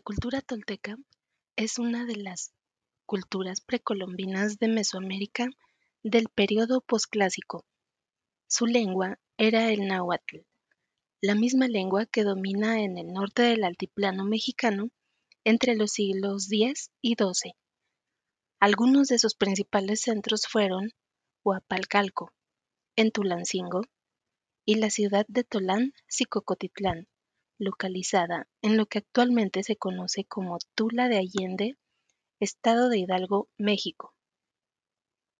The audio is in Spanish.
cultura tolteca es una de las culturas precolombinas de Mesoamérica del período posclásico. Su lengua era el náhuatl, la misma lengua que domina en el norte del altiplano mexicano entre los siglos X y XII. Algunos de sus principales centros fueron Huapalcalco, en Tulancingo, y la ciudad de Tolán, Xicocotitlán, localizada en lo que actualmente se conoce como Tula de Allende, Estado de Hidalgo, México.